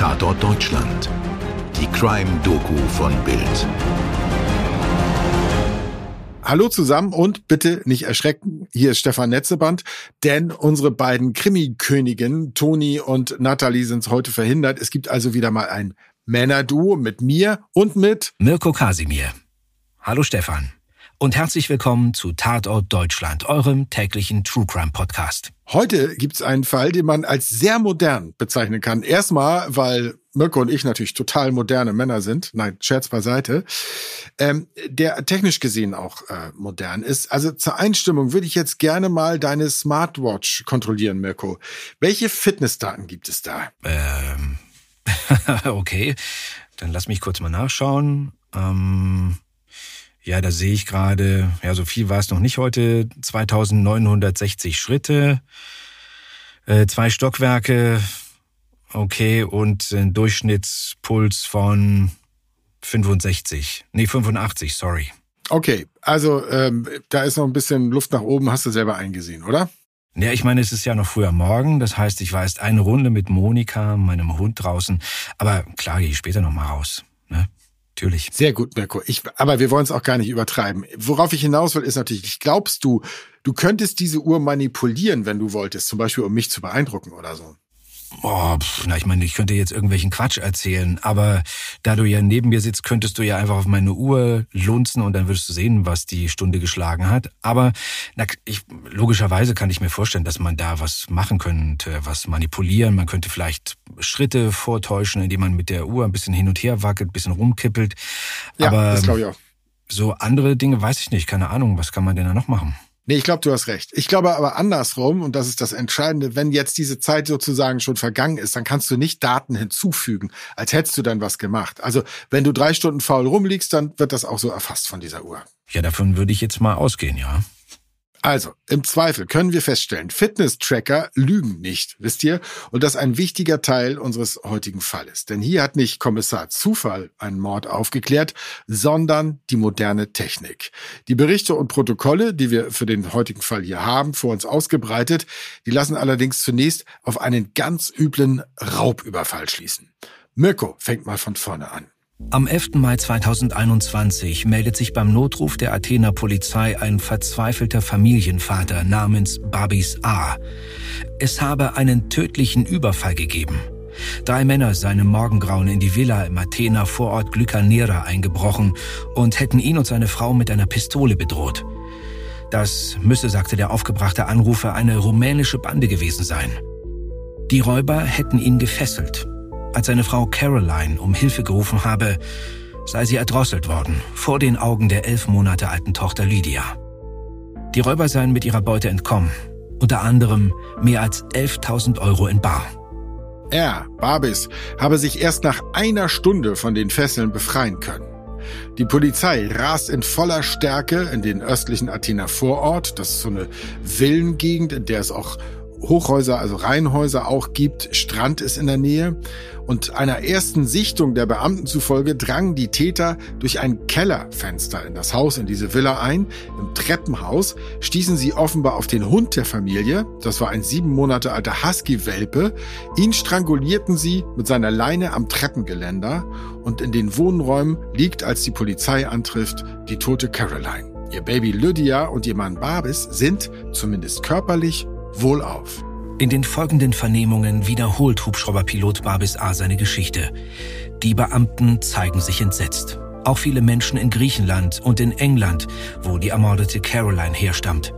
Tatort Deutschland. Die Crime-Doku von Bild. Hallo zusammen und bitte nicht erschrecken. Hier ist Stefan Netzeband, denn unsere beiden Krimi-Königinnen, Toni und Nathalie, sind heute verhindert. Es gibt also wieder mal ein Männerduo mit mir und mit Mirko Kasimir. Hallo Stefan und herzlich willkommen zu Tatort Deutschland, eurem täglichen True Crime Podcast. Heute gibt's einen Fall, den man als sehr modern bezeichnen kann. Erstmal, weil Mirko und ich natürlich total moderne Männer sind. Nein, Scherz beiseite. Ähm, der technisch gesehen auch äh, modern ist. Also zur Einstimmung würde ich jetzt gerne mal deine Smartwatch kontrollieren, Mirko. Welche Fitnessdaten gibt es da? Ähm, okay, dann lass mich kurz mal nachschauen. Ähm ja, da sehe ich gerade, ja, so viel war es noch nicht heute, 2960 Schritte, äh, zwei Stockwerke, okay, und ein Durchschnittspuls von 65, nee, 85, sorry. Okay, also ähm, da ist noch ein bisschen Luft nach oben, hast du selber eingesehen, oder? Ja, ich meine, es ist ja noch früher Morgen, das heißt, ich war erst eine Runde mit Monika, meinem Hund draußen, aber klar gehe ich später noch mal raus. Natürlich. Sehr gut, Mirko. Ich, aber wir wollen es auch gar nicht übertreiben. Worauf ich hinaus will, ist natürlich, glaubst du, du könntest diese Uhr manipulieren, wenn du wolltest, zum Beispiel um mich zu beeindrucken oder so? Oh, pf, na, ich meine, ich könnte jetzt irgendwelchen Quatsch erzählen, aber da du ja neben mir sitzt, könntest du ja einfach auf meine Uhr lunzen und dann würdest du sehen, was die Stunde geschlagen hat. Aber na, ich, logischerweise kann ich mir vorstellen, dass man da was machen könnte, was manipulieren. Man könnte vielleicht Schritte vortäuschen, indem man mit der Uhr ein bisschen hin und her wackelt, ein bisschen rumkippelt. Ja, aber das glaube ich auch. So andere Dinge weiß ich nicht, keine Ahnung. Was kann man denn da noch machen? Nee, ich glaube, du hast recht. Ich glaube aber andersrum, und das ist das Entscheidende, wenn jetzt diese Zeit sozusagen schon vergangen ist, dann kannst du nicht Daten hinzufügen, als hättest du dann was gemacht. Also wenn du drei Stunden faul rumliegst, dann wird das auch so erfasst von dieser Uhr. Ja, davon würde ich jetzt mal ausgehen, ja. Also, im Zweifel können wir feststellen, Fitness-Tracker lügen nicht, wisst ihr? Und das ein wichtiger Teil unseres heutigen Falles. Denn hier hat nicht Kommissar Zufall einen Mord aufgeklärt, sondern die moderne Technik. Die Berichte und Protokolle, die wir für den heutigen Fall hier haben, vor uns ausgebreitet, die lassen allerdings zunächst auf einen ganz üblen Raubüberfall schließen. Mirko fängt mal von vorne an. Am 11. Mai 2021 meldet sich beim Notruf der Athener Polizei ein verzweifelter Familienvater namens Babis A. Es habe einen tödlichen Überfall gegeben. Drei Männer seien im Morgengrauen in die Villa im Athener Vorort Glykanera eingebrochen und hätten ihn und seine Frau mit einer Pistole bedroht. Das müsse, sagte der aufgebrachte Anrufer, eine rumänische Bande gewesen sein. Die Räuber hätten ihn gefesselt als seine Frau Caroline um Hilfe gerufen habe, sei sie erdrosselt worden, vor den Augen der elf Monate alten Tochter Lydia. Die Räuber seien mit ihrer Beute entkommen, unter anderem mehr als 11.000 Euro in Bar. Er, Babis, habe sich erst nach einer Stunde von den Fesseln befreien können. Die Polizei rast in voller Stärke in den östlichen Athener Vorort. Das ist so eine Villengegend, in der es auch Hochhäuser, also Reihenhäuser auch gibt. Strand ist in der Nähe. Und einer ersten Sichtung der Beamten zufolge drangen die Täter durch ein Kellerfenster in das Haus, in diese Villa ein. Im Treppenhaus stießen sie offenbar auf den Hund der Familie. Das war ein sieben Monate alter Husky-Welpe. Ihn strangulierten sie mit seiner Leine am Treppengeländer. Und in den Wohnräumen liegt, als die Polizei antrifft, die tote Caroline. Ihr Baby Lydia und ihr Mann Babis sind, zumindest körperlich, wohlauf. In den folgenden Vernehmungen wiederholt Hubschrauberpilot Babis A seine Geschichte. Die Beamten zeigen sich entsetzt. Auch viele Menschen in Griechenland und in England, wo die ermordete Caroline herstammt.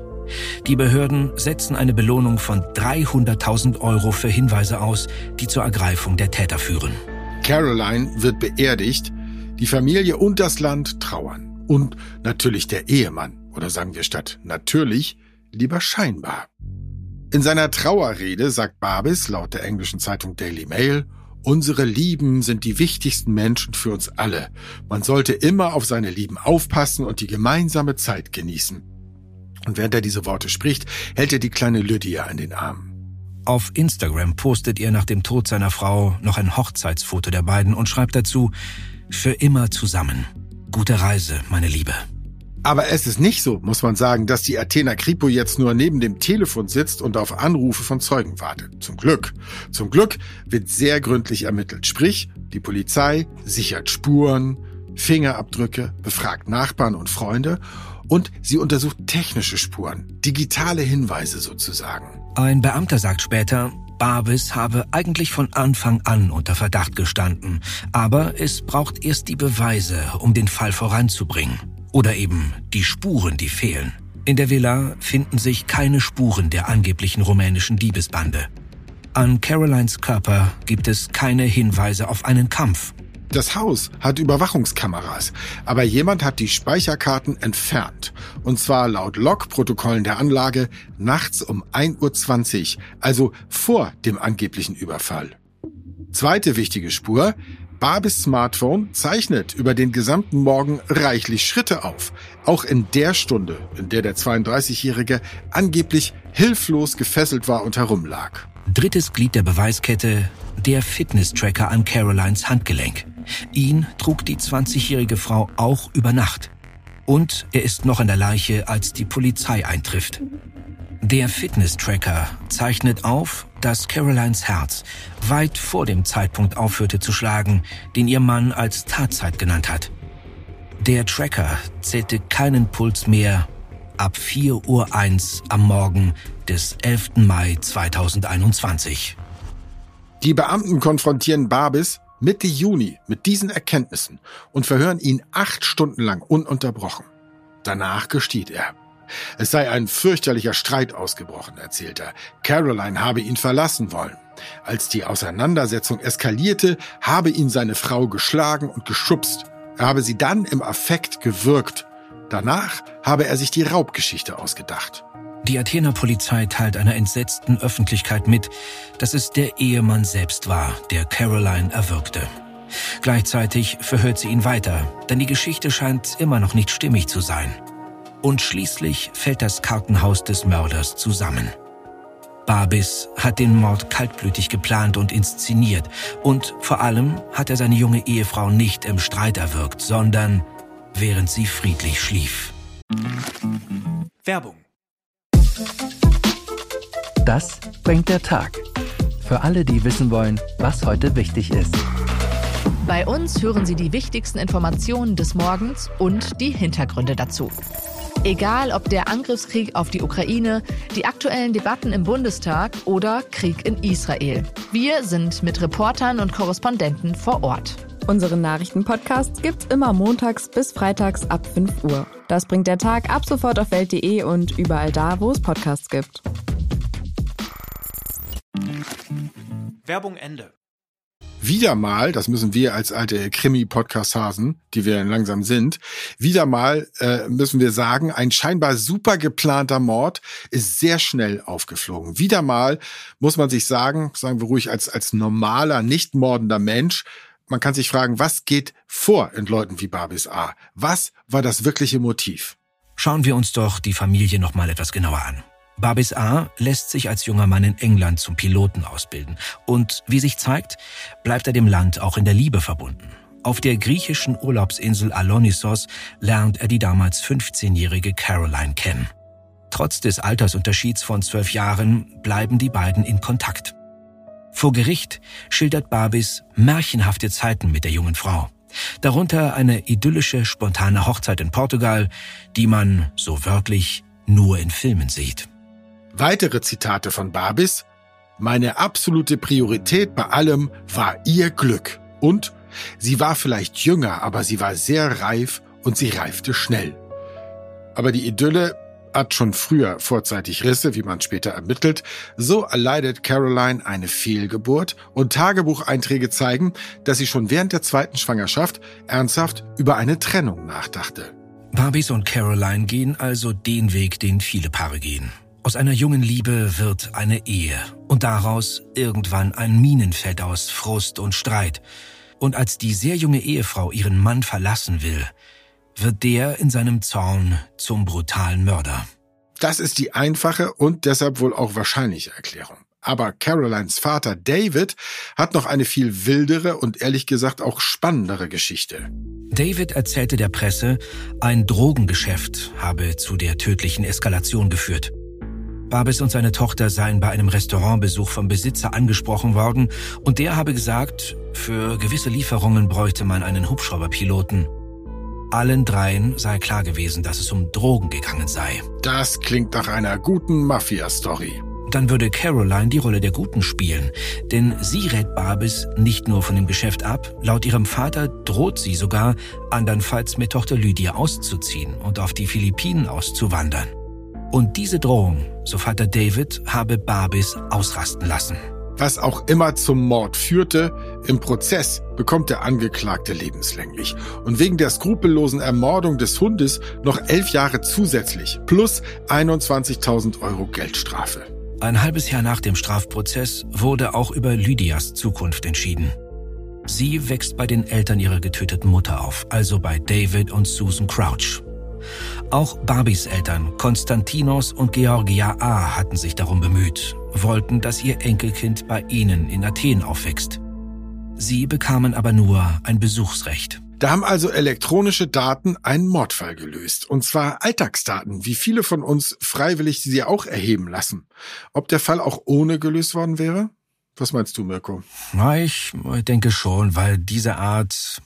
Die Behörden setzen eine Belohnung von 300.000 Euro für Hinweise aus, die zur Ergreifung der Täter führen. Caroline wird beerdigt, die Familie und das Land trauern. Und natürlich der Ehemann, oder sagen wir statt natürlich, lieber scheinbar. In seiner Trauerrede sagt Babis laut der englischen Zeitung Daily Mail, Unsere Lieben sind die wichtigsten Menschen für uns alle. Man sollte immer auf seine Lieben aufpassen und die gemeinsame Zeit genießen. Und während er diese Worte spricht, hält er die kleine Lydia in den Armen. Auf Instagram postet er nach dem Tod seiner Frau noch ein Hochzeitsfoto der beiden und schreibt dazu, für immer zusammen. Gute Reise, meine Liebe. Aber es ist nicht so, muss man sagen, dass die Athena Kripo jetzt nur neben dem Telefon sitzt und auf Anrufe von Zeugen wartet. Zum Glück. Zum Glück wird sehr gründlich ermittelt. Sprich, die Polizei sichert Spuren, Fingerabdrücke, befragt Nachbarn und Freunde und sie untersucht technische Spuren, digitale Hinweise sozusagen. Ein Beamter sagt später, Barbis habe eigentlich von Anfang an unter Verdacht gestanden, aber es braucht erst die Beweise, um den Fall voranzubringen. Oder eben die Spuren, die fehlen. In der Villa finden sich keine Spuren der angeblichen rumänischen Diebesbande. An Carolines Körper gibt es keine Hinweise auf einen Kampf. Das Haus hat Überwachungskameras, aber jemand hat die Speicherkarten entfernt. Und zwar laut Logprotokollen der Anlage nachts um 1.20 Uhr, also vor dem angeblichen Überfall. Zweite wichtige Spur, Barbis Smartphone zeichnet über den gesamten Morgen reichlich Schritte auf. Auch in der Stunde, in der der 32-Jährige angeblich hilflos gefesselt war und herumlag. Drittes Glied der Beweiskette, der Fitness-Tracker an Carolines Handgelenk. Ihn trug die 20-jährige Frau auch über Nacht. Und er ist noch in der Leiche, als die Polizei eintrifft. Der Fitness-Tracker zeichnet auf, dass Carolines Herz weit vor dem Zeitpunkt aufhörte zu schlagen, den ihr Mann als Tatzeit genannt hat. Der Tracker zählte keinen Puls mehr ab 4.01 Uhr am Morgen des 11. Mai 2021. Die Beamten konfrontieren Barbis Mitte Juni mit diesen Erkenntnissen und verhören ihn acht Stunden lang ununterbrochen. Danach gesteht er. Es sei ein fürchterlicher Streit ausgebrochen, erzählt er. Caroline habe ihn verlassen wollen. Als die Auseinandersetzung eskalierte, habe ihn seine Frau geschlagen und geschubst. Er habe sie dann im Affekt gewürgt. Danach habe er sich die Raubgeschichte ausgedacht. Die Athener Polizei teilt einer entsetzten Öffentlichkeit mit, dass es der Ehemann selbst war, der Caroline erwürgte. Gleichzeitig verhört sie ihn weiter, denn die Geschichte scheint immer noch nicht stimmig zu sein. Und schließlich fällt das Kartenhaus des Mörders zusammen. Barbis hat den Mord kaltblütig geplant und inszeniert. Und vor allem hat er seine junge Ehefrau nicht im Streit erwürgt, sondern während sie friedlich schlief. Werbung. Das bringt der Tag. Für alle, die wissen wollen, was heute wichtig ist. Bei uns hören Sie die wichtigsten Informationen des Morgens und die Hintergründe dazu. Egal ob der Angriffskrieg auf die Ukraine, die aktuellen Debatten im Bundestag oder Krieg in Israel. Wir sind mit Reportern und Korrespondenten vor Ort. Unseren Nachrichtenpodcast gibt's immer montags bis freitags ab 5 Uhr. Das bringt der Tag ab sofort auf welt.de und überall da, wo es Podcasts gibt. Werbung Ende. Wieder mal, das müssen wir als alte Krimi-Podcast-Hasen, die wir langsam sind, wieder mal äh, müssen wir sagen, ein scheinbar super geplanter Mord ist sehr schnell aufgeflogen. Wieder mal muss man sich sagen, sagen wir ruhig als, als normaler, nicht mordender Mensch, man kann sich fragen, was geht vor in Leuten wie Babis A? Was war das wirkliche Motiv? Schauen wir uns doch die Familie noch mal etwas genauer an. Babis A. lässt sich als junger Mann in England zum Piloten ausbilden. Und wie sich zeigt, bleibt er dem Land auch in der Liebe verbunden. Auf der griechischen Urlaubsinsel Alonissos lernt er die damals 15-jährige Caroline kennen. Trotz des Altersunterschieds von zwölf Jahren bleiben die beiden in Kontakt. Vor Gericht schildert Babis märchenhafte Zeiten mit der jungen Frau. Darunter eine idyllische, spontane Hochzeit in Portugal, die man, so wörtlich, nur in Filmen sieht. Weitere Zitate von Babis. Meine absolute Priorität bei allem war ihr Glück. Und sie war vielleicht jünger, aber sie war sehr reif und sie reifte schnell. Aber die Idylle hat schon früher vorzeitig Risse, wie man später ermittelt. So erleidet Caroline eine Fehlgeburt und Tagebucheinträge zeigen, dass sie schon während der zweiten Schwangerschaft ernsthaft über eine Trennung nachdachte. Barbies und Caroline gehen also den Weg, den viele Paare gehen. Aus einer jungen Liebe wird eine Ehe und daraus irgendwann ein Minenfeld aus Frust und Streit. Und als die sehr junge Ehefrau ihren Mann verlassen will, wird der in seinem Zorn zum brutalen Mörder. Das ist die einfache und deshalb wohl auch wahrscheinliche Erklärung. Aber Carolines Vater David hat noch eine viel wildere und ehrlich gesagt auch spannendere Geschichte. David erzählte der Presse, ein Drogengeschäft habe zu der tödlichen Eskalation geführt. Babis und seine Tochter seien bei einem Restaurantbesuch vom Besitzer angesprochen worden und der habe gesagt, für gewisse Lieferungen bräuchte man einen Hubschrauberpiloten. Allen dreien sei klar gewesen, dass es um Drogen gegangen sei. Das klingt nach einer guten Mafia-Story. Dann würde Caroline die Rolle der Guten spielen, denn sie rät Babis nicht nur von dem Geschäft ab, laut ihrem Vater droht sie sogar, andernfalls mit Tochter Lydia auszuziehen und auf die Philippinen auszuwandern. Und diese Drohung, so Vater David, habe Babis ausrasten lassen. Was auch immer zum Mord führte, im Prozess bekommt der Angeklagte lebenslänglich und wegen der skrupellosen Ermordung des Hundes noch elf Jahre zusätzlich plus 21.000 Euro Geldstrafe. Ein halbes Jahr nach dem Strafprozess wurde auch über Lydias Zukunft entschieden. Sie wächst bei den Eltern ihrer getöteten Mutter auf, also bei David und Susan Crouch. Auch Barbies Eltern, Konstantinos und Georgia A., hatten sich darum bemüht, wollten, dass ihr Enkelkind bei ihnen in Athen aufwächst. Sie bekamen aber nur ein Besuchsrecht. Da haben also elektronische Daten einen Mordfall gelöst. Und zwar Alltagsdaten, wie viele von uns freiwillig sie auch erheben lassen. Ob der Fall auch ohne gelöst worden wäre? Was meinst du, Mirko? Na, ich denke schon, weil diese Art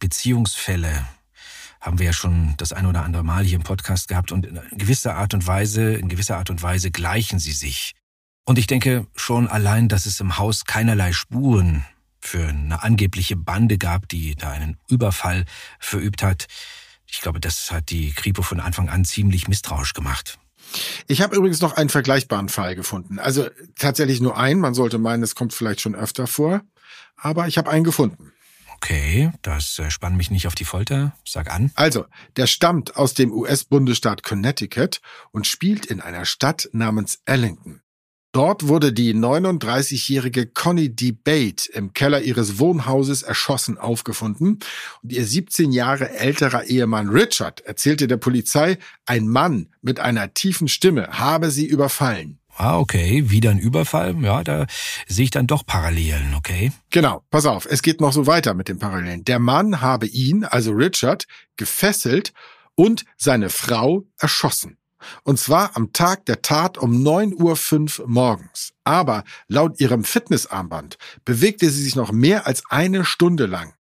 Beziehungsfälle haben wir ja schon das ein oder andere Mal hier im Podcast gehabt und in gewisser Art und Weise, in gewisser Art und Weise gleichen sie sich. Und ich denke schon allein, dass es im Haus keinerlei Spuren für eine angebliche Bande gab, die da einen Überfall verübt hat. Ich glaube, das hat die Kripo von Anfang an ziemlich misstrauisch gemacht. Ich habe übrigens noch einen vergleichbaren Fall gefunden. Also tatsächlich nur einen. Man sollte meinen, es kommt vielleicht schon öfter vor. Aber ich habe einen gefunden. Okay, das äh, spannt mich nicht auf die Folter. Sag an. Also, der stammt aus dem US-Bundesstaat Connecticut und spielt in einer Stadt namens Ellington. Dort wurde die 39-jährige Connie Debate im Keller ihres Wohnhauses erschossen aufgefunden und ihr 17 Jahre älterer Ehemann Richard erzählte der Polizei, ein Mann mit einer tiefen Stimme habe sie überfallen. Ah, okay, wieder ein Überfall. Ja, da sehe ich dann doch Parallelen, okay? Genau, pass auf, es geht noch so weiter mit den Parallelen. Der Mann habe ihn, also Richard, gefesselt und seine Frau erschossen. Und zwar am Tag der Tat um 9.05 Uhr morgens. Aber laut ihrem Fitnessarmband bewegte sie sich noch mehr als eine Stunde lang.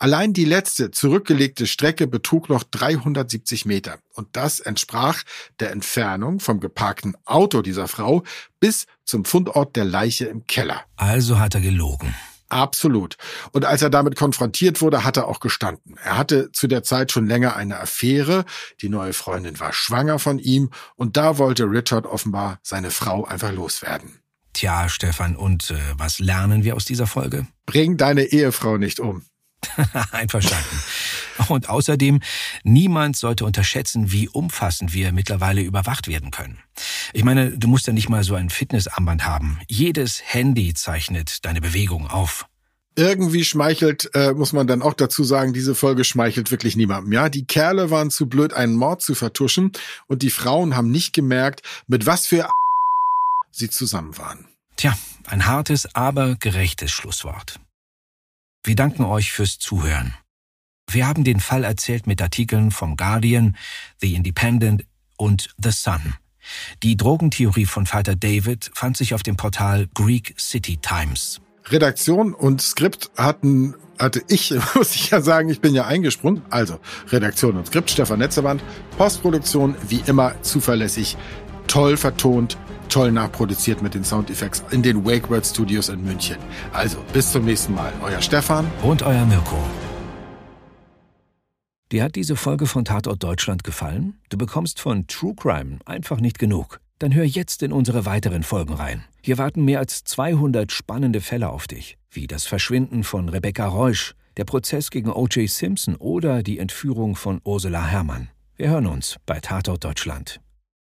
Allein die letzte zurückgelegte Strecke betrug noch 370 Meter und das entsprach der Entfernung vom geparkten Auto dieser Frau bis zum Fundort der Leiche im Keller. Also hat er gelogen. Absolut. Und als er damit konfrontiert wurde, hat er auch gestanden. Er hatte zu der Zeit schon länger eine Affäre, die neue Freundin war schwanger von ihm und da wollte Richard offenbar seine Frau einfach loswerden. Tja, Stefan, und äh, was lernen wir aus dieser Folge? Bring deine Ehefrau nicht um. Einverstanden. Und außerdem, niemand sollte unterschätzen, wie umfassend wir mittlerweile überwacht werden können. Ich meine, du musst ja nicht mal so ein Fitnessarmband haben. Jedes Handy zeichnet deine Bewegung auf. Irgendwie schmeichelt, äh, muss man dann auch dazu sagen, diese Folge schmeichelt wirklich niemandem. Ja, die Kerle waren zu blöd, einen Mord zu vertuschen und die Frauen haben nicht gemerkt, mit was für sie zusammen waren. Tja, ein hartes, aber gerechtes Schlusswort. Wir danken euch fürs Zuhören. Wir haben den Fall erzählt mit Artikeln vom Guardian, The Independent und The Sun. Die Drogentheorie von Vater David fand sich auf dem Portal Greek City Times. Redaktion und Skript hatten, hatte ich, muss ich ja sagen, ich bin ja eingesprungen. Also, Redaktion und Skript, Stefan Netzerwand, Postproduktion, wie immer zuverlässig, toll vertont, toll nachproduziert mit den Soundeffekts in den WakeWord Studios in München. Also, bis zum nächsten Mal. Euer Stefan und euer Mirko. Dir hat diese Folge von Tatort Deutschland gefallen? Du bekommst von True Crime einfach nicht genug. Dann hör jetzt in unsere weiteren Folgen rein. Hier warten mehr als 200 spannende Fälle auf dich, wie das Verschwinden von Rebecca Reusch, der Prozess gegen O.J. Simpson oder die Entführung von Ursula Herrmann. Wir hören uns bei Tatort Deutschland.